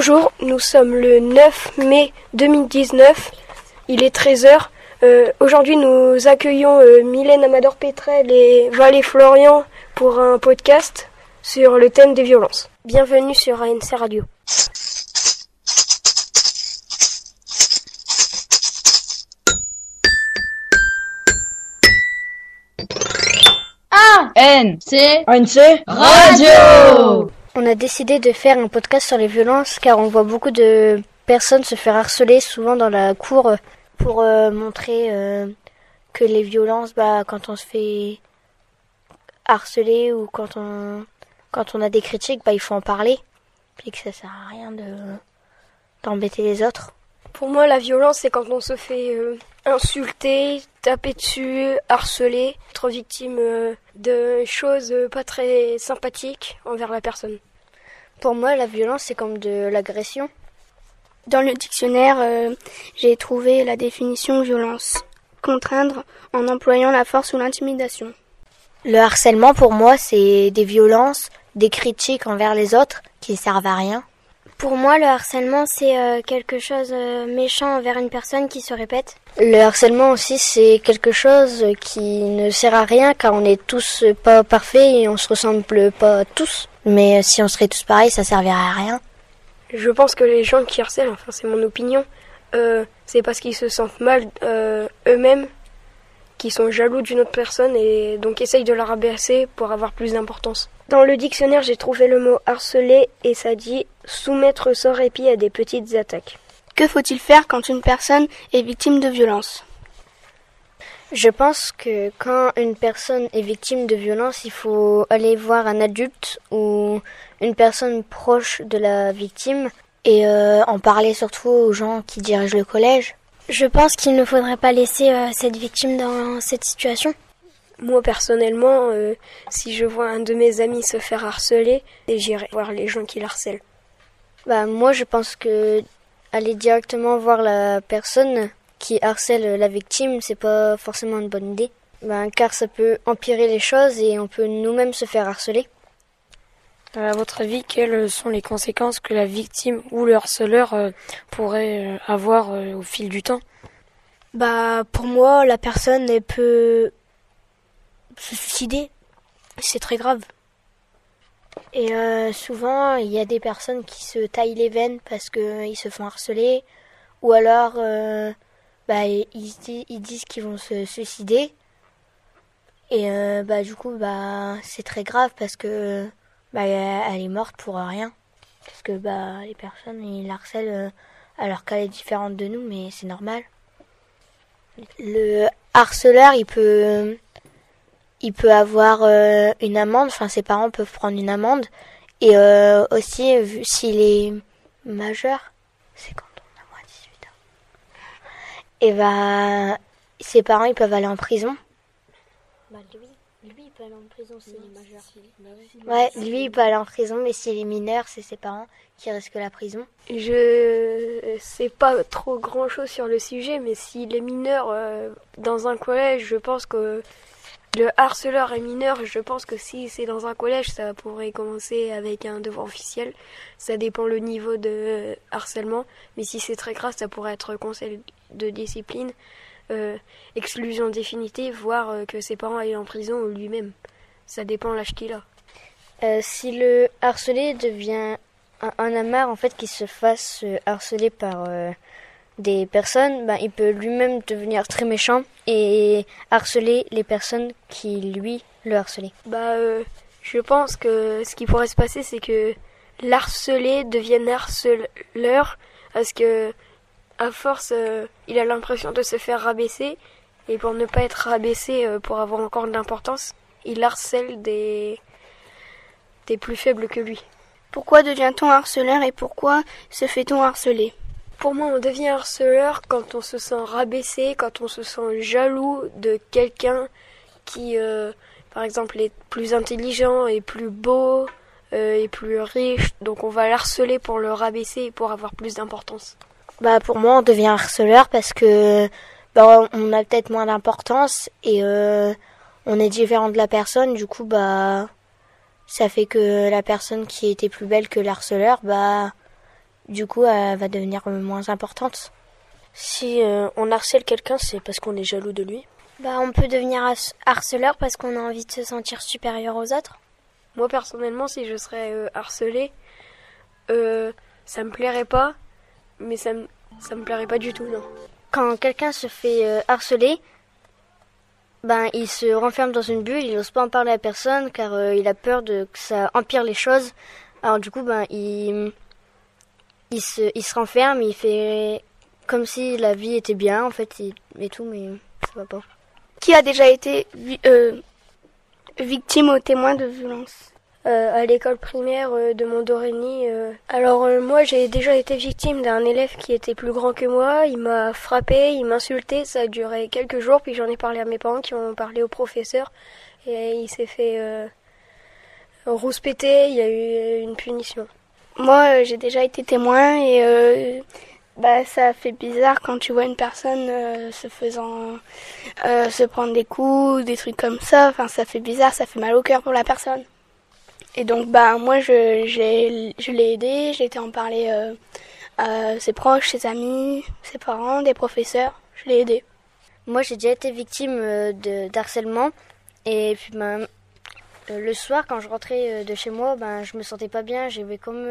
Bonjour, nous sommes le 9 mai 2019. Il est 13h. Euh, Aujourd'hui, nous accueillons euh, Mylène Amador Petrel et Valé Florian pour un podcast sur le thème des violences. Bienvenue sur ANC Radio. ANC ANC Radio On a décidé de faire un podcast sur les violences car on voit beaucoup de personnes se faire harceler souvent dans la cour pour euh, montrer euh, que les violences, bah, quand on se fait harceler ou quand on, quand on a des critiques, bah, il faut en parler. Puis que ça sert à rien de d'embêter les autres. Pour moi, la violence, c'est quand on se fait euh, insulter, taper dessus, harceler, être victime euh, de choses euh, pas très sympathiques envers la personne. Pour moi, la violence, c'est comme de l'agression. Dans le dictionnaire, euh, j'ai trouvé la définition violence. Contraindre en employant la force ou l'intimidation. Le harcèlement, pour moi, c'est des violences, des critiques envers les autres qui servent à rien. Pour moi, le harcèlement, c'est euh, quelque chose euh, méchant envers une personne qui se répète. Le harcèlement aussi, c'est quelque chose qui ne sert à rien car on est tous pas parfaits et on se ressemble pas tous. Mais si on serait tous pareils, ça servirait à rien. Je pense que les gens qui harcèlent, enfin c'est mon opinion, euh, c'est parce qu'ils se sentent mal euh, eux-mêmes, qu'ils sont jaloux d'une autre personne et donc essayent de la rabaisser pour avoir plus d'importance. Dans le dictionnaire, j'ai trouvé le mot harceler et ça dit soumettre sans répit à des petites attaques. Que faut-il faire quand une personne est victime de violence? Je pense que quand une personne est victime de violence, il faut aller voir un adulte ou une personne proche de la victime et euh, en parler surtout aux gens qui dirigent le collège. Je pense qu'il ne faudrait pas laisser euh, cette victime dans cette situation. Moi personnellement, euh, si je vois un de mes amis se faire harceler, j'irai voir les gens qui l'harcèlent. Bah moi je pense que aller directement voir la personne qui harcèle la victime, c'est pas forcément une bonne idée. Ben, car ça peut empirer les choses et on peut nous-mêmes se faire harceler. À votre avis, quelles sont les conséquences que la victime ou le harceleur euh, pourrait euh, avoir euh, au fil du temps? Bah, pour moi, la personne elle peut se suicider. C'est très grave. Et euh, souvent, il y a des personnes qui se taillent les veines parce qu'ils se font harceler, ou alors, euh, bah, ils, disent qu'ils vont se suicider. Et euh, bah, du coup, bah, c'est très grave parce que bah, elle est morte pour rien. Parce que bah, les personnes, ils harcèlent alors qu'elle est différente de nous, mais c'est normal. Le harceleur, il peut il peut avoir euh, une amende, enfin ses parents peuvent prendre une amende, et euh, aussi vu s'il est majeur, c'est quand on a moins 18 ans, et bah ses parents ils peuvent aller en prison. Bah lui, lui il peut aller en prison s'il est majeur. Ouais, lui il peut aller en prison, mais s'il est mineur, c'est ses parents qui risquent la prison. Je sais pas trop grand chose sur le sujet, mais s'il est mineur euh, dans un collège, je pense que le harceleur est mineur, je pense que si c'est dans un collège, ça pourrait commencer avec un devoir officiel. Ça dépend le niveau de harcèlement, mais si c'est très grave, ça pourrait être conseil de discipline, euh, exclusion définitive, voire euh, que ses parents aillent en prison ou lui-même. Ça dépend l'âge qu'il a. Euh, si le harcelé devient un, un en fait, qu'il se fasse harceler par des personnes, ben, il peut lui-même devenir très méchant et harceler les personnes qui lui le harcelaient. Bah, euh, je pense que ce qui pourrait se passer, c'est que l'harcelé devienne harceleur parce que à force, euh, il a l'impression de se faire rabaisser et pour ne pas être rabaissé, euh, pour avoir encore de l'importance, il harcèle des des plus faibles que lui. Pourquoi devient-on harceleur et pourquoi se fait-on harceler? Pour moi, on devient harceleur quand on se sent rabaissé, quand on se sent jaloux de quelqu'un qui, euh, par exemple, est plus intelligent et plus beau euh, et plus riche. Donc on va l'harceler pour le rabaisser et pour avoir plus d'importance. Bah pour moi, on devient harceleur parce que bah, on a peut-être moins d'importance et euh, on est différent de la personne. Du coup, bah ça fait que la personne qui était plus belle que l'harceleur, bah du coup, elle va devenir moins importante. Si euh, on harcèle quelqu'un, c'est parce qu'on est jaloux de lui. Bah, on peut devenir harceleur parce qu'on a envie de se sentir supérieur aux autres. Moi, personnellement, si je serais euh, harcelé, euh, ça me plairait pas, mais ça me, ça me plairait pas du tout, non. Quand quelqu'un se fait euh, harceler, ben, il se renferme dans une bulle, il n'ose pas en parler à personne car euh, il a peur de que ça empire les choses. Alors du coup, ben, il, il, se, il se renferme, il fait comme si la vie était bien en fait, il, et tout, mais ça va pas. Qui a déjà été euh, victime ou témoin de violence? Euh, à l'école primaire euh, de Mondorény. Euh. Alors moi j'ai déjà été victime d'un élève qui était plus grand que moi, il m'a frappé, il m'insultait, ça a duré quelques jours, puis j'en ai parlé à mes parents qui ont parlé au professeur et il s'est fait rouspéter, il y a eu une punition. Moi j'ai déjà été témoin et bah ça fait bizarre quand tu vois une personne euh, se faisant euh, se prendre des coups, des trucs comme ça. Enfin, ça fait bizarre, ça fait mal au cœur pour la personne. Et donc, bah moi, je, je l'ai aidé. J'ai été en parler euh, à ses proches, ses amis, ses parents, des professeurs. Je l'ai aidé. Moi, j'ai déjà été victime de d'harcèlement. Et puis, ben, le soir, quand je rentrais de chez moi, ben, je me sentais pas bien. J'avais comme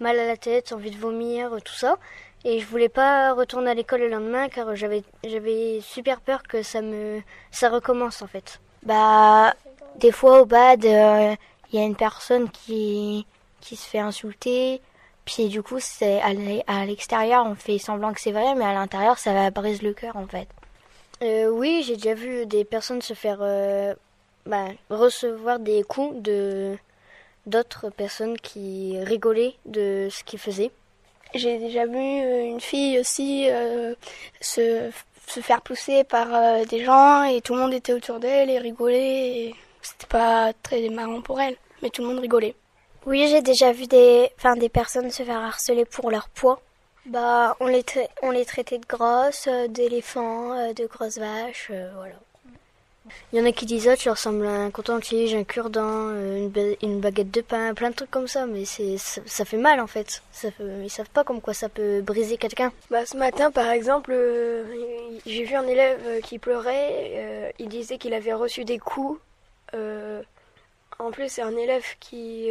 mal à la tête, envie de vomir, tout ça. Et je voulais pas retourner à l'école le lendemain car j'avais j'avais super peur que ça me ça recommence en fait. Bah des fois au bad, il euh, y a une personne qui qui se fait insulter. Puis du coup, c'est à l'extérieur, on fait semblant que c'est vrai, mais à l'intérieur, ça brise le cœur en fait. Euh, oui, j'ai déjà vu des personnes se faire euh, bah, recevoir des coups de d'autres personnes qui rigolaient de ce qu'ils faisaient. J'ai déjà vu euh, une fille aussi euh, se, se, faire pousser par euh, des gens et tout le monde était autour d'elle et rigolait. C'était pas très marrant pour elle, mais tout le monde rigolait. Oui, j'ai déjà vu des, enfin, des personnes se faire harceler pour leur poids. Bah, on les, on les traitait de grosses, d'éléphants, de grosses vaches, voilà. Il y en a qui disent, ah, tu ressembles à un coton-tige, un cure-dent, euh, une, baguette de pain, plein de trucs comme ça, mais c'est ça, fait mal en fait. Ça ils savent pas comme quoi ça peut briser quelqu'un. Bah, ce matin, par exemple, euh, j'ai vu un élève euh, qui pleurait. il disait qu'il avait reçu des coups. en plus, c'est un élève qui.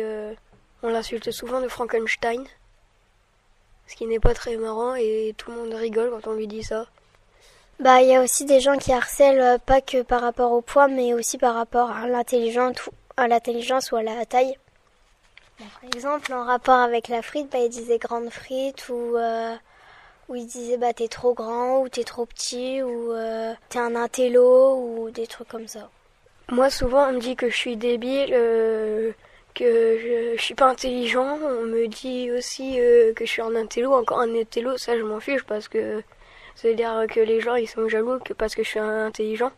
on l'insulte souvent de Frankenstein. Ce qui n'est pas très marrant et tout le monde rigole quand on lui dit ça. Bah, il y a aussi des gens qui harcèlent euh, pas que par rapport au poids, mais aussi par rapport à l'intelligence, à l'intelligence ou à la taille. par exemple, en rapport avec la frite, bah, ils disaient grande frite ou euh, ou ils disaient bah t'es trop grand ou t'es trop petit ou euh, t'es un intello ou des trucs comme ça. Moi, souvent, on me dit que je suis débile, que je, je, suis pas intelligent. On me dit aussi que je suis un intello, encore un intello. Ça, je m'en fiche parce que c'est-à-dire que les gens ils sont jaloux que parce que je suis intelligent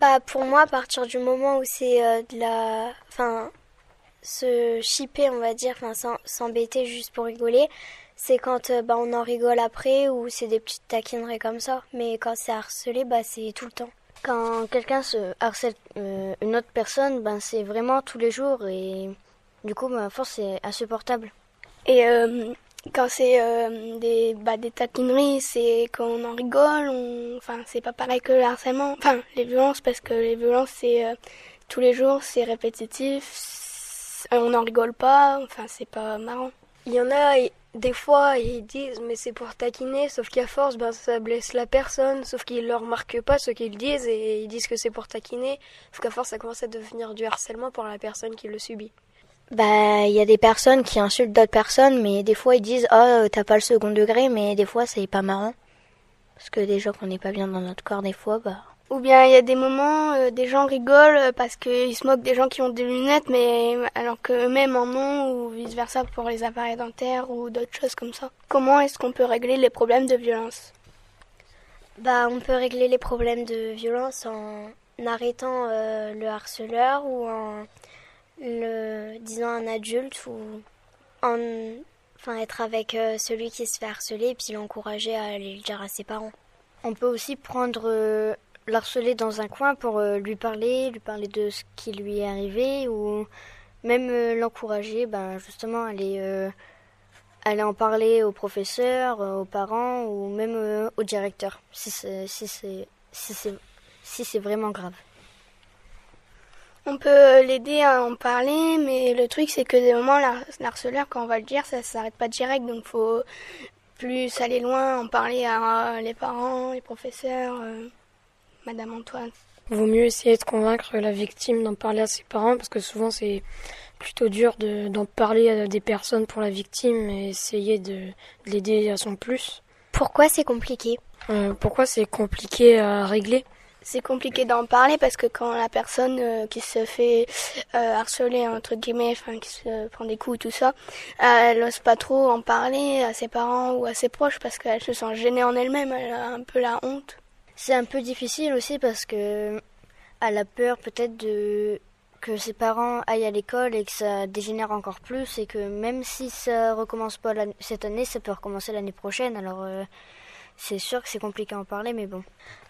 Bah pour moi à partir du moment où c'est euh, de la enfin se chipper on va dire enfin s'embêter juste pour rigoler, c'est quand euh, bah on en rigole après ou c'est des petites taquineries comme ça, mais quand c'est harcelé bah c'est tout le temps. Quand quelqu'un se harcèle euh, une autre personne, ben c'est vraiment tous les jours et du coup ma force c'est insupportable. Et quand c'est euh, des, bah, des taquineries, c'est qu'on en rigole, on... enfin c'est pas pareil que le harcèlement, enfin les violences parce que les violences c'est euh, tous les jours, c'est répétitif, on n'en rigole pas, enfin c'est pas marrant. Il y en a, des fois ils disent mais c'est pour taquiner, sauf qu'à force ben, ça blesse la personne, sauf qu'ils ne remarquent pas ce qu'ils disent et ils disent que c'est pour taquiner, sauf qu'à force ça commence à devenir du harcèlement pour la personne qui le subit. Bah, il y a des personnes qui insultent d'autres personnes, mais des fois ils disent oh t'as pas le second degré, mais des fois c'est pas marrant parce que déjà qu'on n'est pas bien dans notre corps des fois, bah. Ou bien il y a des moments, euh, des gens rigolent parce qu'ils se moquent des gens qui ont des lunettes, mais alors que eux-mêmes en ont, ou vice versa pour les appareils dentaires ou d'autres choses comme ça. Comment est-ce qu'on peut régler les problèmes de violence? Bah, on peut régler les problèmes de violence en arrêtant euh, le harceleur ou en le disant un adulte ou en, enfin être avec euh, celui qui se fait harceler et puis l'encourager à aller le dire à ses parents. On peut aussi prendre euh, l'harceler dans un coin pour euh, lui parler, lui parler de ce qui lui est arrivé ou même l'encourager, ben justement aller aller en parler aux professeurs, aux parents ou même au directeur si c'est si c'est si c'est vraiment grave. On peut l'aider à en parler, mais le truc c'est que des moments l'harceleur quand on va le dire, ça s'arrête pas direct, donc faut plus aller loin, en parler à les parents, les professeurs, euh, Madame Antoine. Vaut mieux essayer de convaincre la victime d'en parler à ses parents parce que souvent c'est plutôt dur d'en parler à des personnes pour la victime et essayer de, l'aider à son plus. Pourquoi c'est compliqué? Euh, Pourquoi c'est compliqué à régler? C'est compliqué d'en parler parce que quand la personne euh, qui se fait euh, harceler entre guillemets, enfin qui se prend des coups tout ça, elle n'ose pas trop en parler à ses parents ou à ses proches parce qu'elle se sent gênée en elle-même, elle a un peu la honte. C'est un peu difficile aussi parce que elle a peur peut-être de que ses parents aillent à l'école et que ça dégénère encore plus et que même si ça recommence pas cette année, ça peut recommencer l'année prochaine. Alors euh, c'est sûr que c'est compliqué à en parler, mais bon.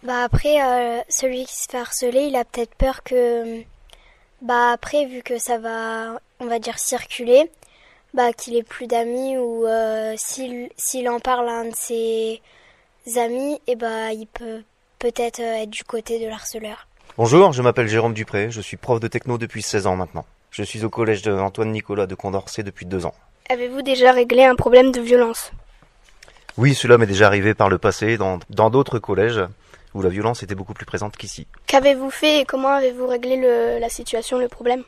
Bah après, euh, celui qui se fait harceler, il a peut-être peur que, bah après, vu que ça va, on va dire circuler, bah qu'il ait plus d'amis ou euh, s'il en parle à un de ses amis, et eh bah il peut peut-être euh, être du côté de l'harceleur. Bonjour, je m'appelle Jérôme Dupré, je suis prof de techno depuis 16 ans maintenant. Je suis au collège de Antoine Nicolas de Condorcet depuis deux ans. Avez-vous déjà réglé un problème de violence? Oui, cela m'est déjà arrivé par le passé dans d'autres collèges où la violence était beaucoup plus présente qu'ici. Qu'avez-vous fait et comment avez-vous réglé la situation, le problème?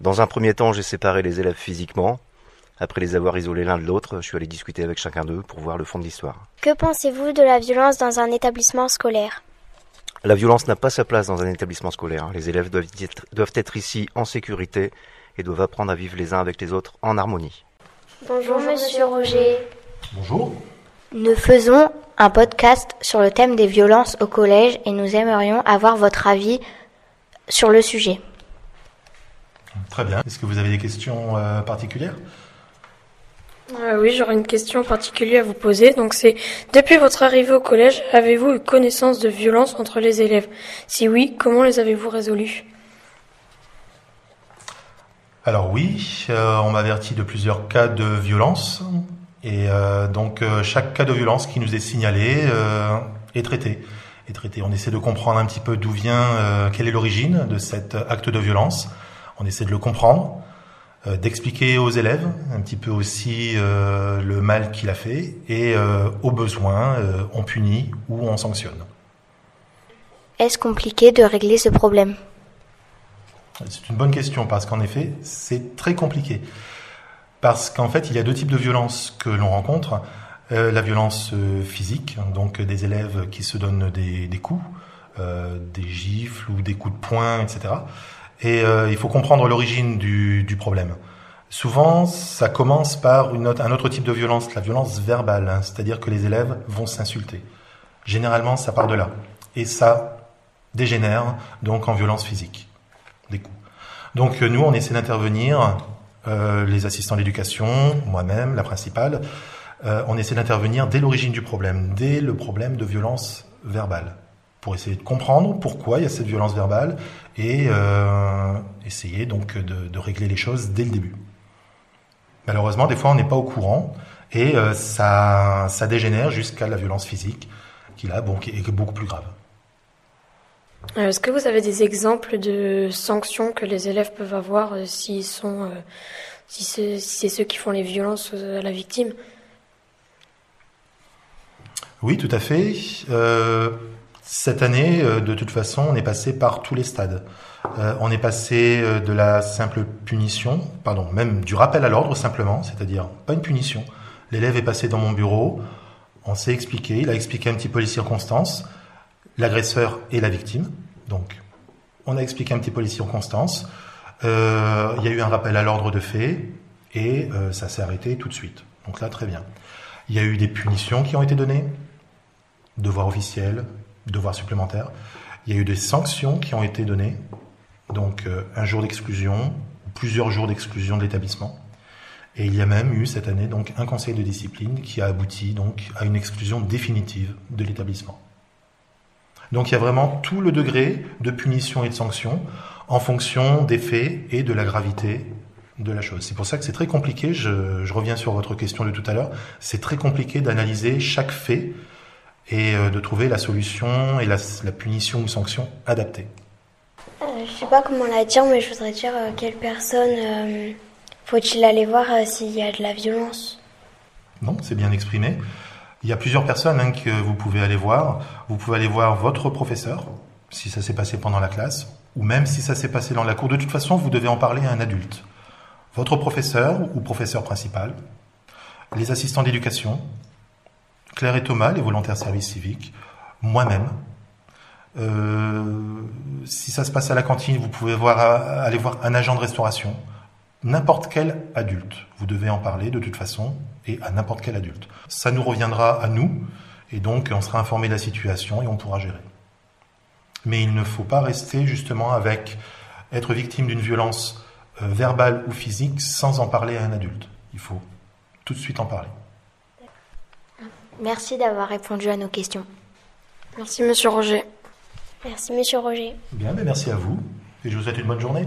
Dans un premier temps, j'ai séparé les élèves physiquement. Après les avoir isolés l'un de l'autre, je suis allé discuter avec chacun d'eux pour voir le fond de l'histoire. Que pensez-vous de la violence dans un établissement scolaire? La violence n'a pas sa place dans un établissement scolaire. Les élèves doivent être, doivent être ici en sécurité et doivent apprendre à vivre les uns avec les autres en harmonie. Bonjour, Monsieur Roger. Bonjour. Nous faisons un podcast sur le thème des violences au collège et nous aimerions avoir votre avis sur le sujet. Très bien. Est-ce que vous avez des questions euh, particulières? Euh, Oui, j'aurais une question particulière à vous poser. Donc c'est, depuis votre arrivée au collège, avez-vous eu connaissance de violences entre les élèves? Si oui, comment les avez-vous résolues? Alors oui, euh, on m'a averti de plusieurs cas de violence et euh, donc euh, chaque cas de violence qui nous est signalé euh, est traité. Est traité. On essaie de comprendre un petit peu d'où vient, quelle est l'origine de cet acte de violence. On essaie de le comprendre, d'expliquer aux élèves un petit peu aussi le mal qu'il a fait et au besoin on punit ou on sanctionne. Est-ce compliqué de régler ce problème? C'est une bonne question parce qu'en effet c'est très compliqué. Parce qu'en fait, il y a deux types de violences que l'on rencontre. Euh, la violence euh, physique, donc des élèves qui se donnent des, coups, euh, des gifles ou des coups de poing, etc. Et il faut comprendre l'origine du, problème. Souvent, ça commence par un autre type de violence, la violence verbale, hein, c'est-à-dire que les élèves vont s'insulter. Généralement, ça part de là. Et ça dégénère donc en violence physique, des coups. Donc nous, on essaie d'intervenir les assistants d'éducation, moi-même, la principale, euh, on essaie d'intervenir dès l'origine du problème, dès le problème de violence verbale, pour essayer de comprendre pourquoi il y a cette violence verbale et euh, essayer donc de, régler les choses dès le début. Malheureusement, des fois, on n'est pas au courant et ça, ça dégénère jusqu'à la violence physique, qui là, bon, qui est beaucoup plus grave. Est-ce que vous avez des exemples de sanctions que les élèves peuvent avoir s'ils sont si c'est ceux qui font les violences à la victime? Oui, tout à fait. Euh, cette année, euh, de toute façon, on est passé par tous les stades. Euh, on est passé de la simple punition, pardon, même du rappel à l'ordre simplement, c'est-à-dire pas une punition. L'élève est passé dans mon bureau, on s'est expliqué, il a expliqué un petit peu les circonstances, l'agresseur et la victime. Donc, on a expliqué un petit peu les circonstances. Euh, il y a eu un rappel à l'ordre de fait et euh, ça s'est arrêté tout de suite. Donc là, très bien. Il y a eu des punitions qui ont été données, devoirs officiels, devoirs supplémentaires. Il y a eu des sanctions qui ont été données, donc euh, un jour d'exclusion, plusieurs jours d'exclusion de l'établissement. Et il y a même eu cette année donc un conseil de discipline qui a abouti donc à une exclusion définitive de l'établissement. Donc il y a vraiment tout le degré de punition et de sanction en fonction des faits et de la gravité de la chose. C'est pour ça que c'est très compliqué, je, je, reviens sur votre question de tout à l'heure, c'est très compliqué d'analyser chaque fait et euh, de trouver la solution et la, la punition ou sanction adaptée. Euh, je sais pas comment la dire, mais je voudrais dire euh, quelle personne euh, faut-il aller voir euh, s'il y a de la violence? Non, c'est bien exprimé. Il y a plusieurs personnes hein, que vous pouvez aller voir. Vous pouvez aller voir votre professeur, si ça s'est passé pendant la classe, ou même si ça s'est passé dans la cour. De toute façon, vous devez en parler à un adulte. Votre professeur ou professeur principal, les assistants d'éducation, Claire et Thomas, les volontaires service civique, moi-même. Euh, si ça se passe à la cantine, vous pouvez aller voir un agent de restauration, n'importe quel adulte. Vous devez en parler de toute façon et à n'importe quel adulte. Ça nous reviendra à nous et donc on sera informé de la situation et on pourra gérer. Mais il ne faut pas rester justement avec être victime d'une violence euh, verbale ou physique sans en parler à un adulte. Il faut tout de suite en parler. Merci d'avoir répondu à nos questions. Merci Monsieur Roger. Merci Monsieur Roger. Bien, mais merci à vous et je vous souhaite une bonne journée.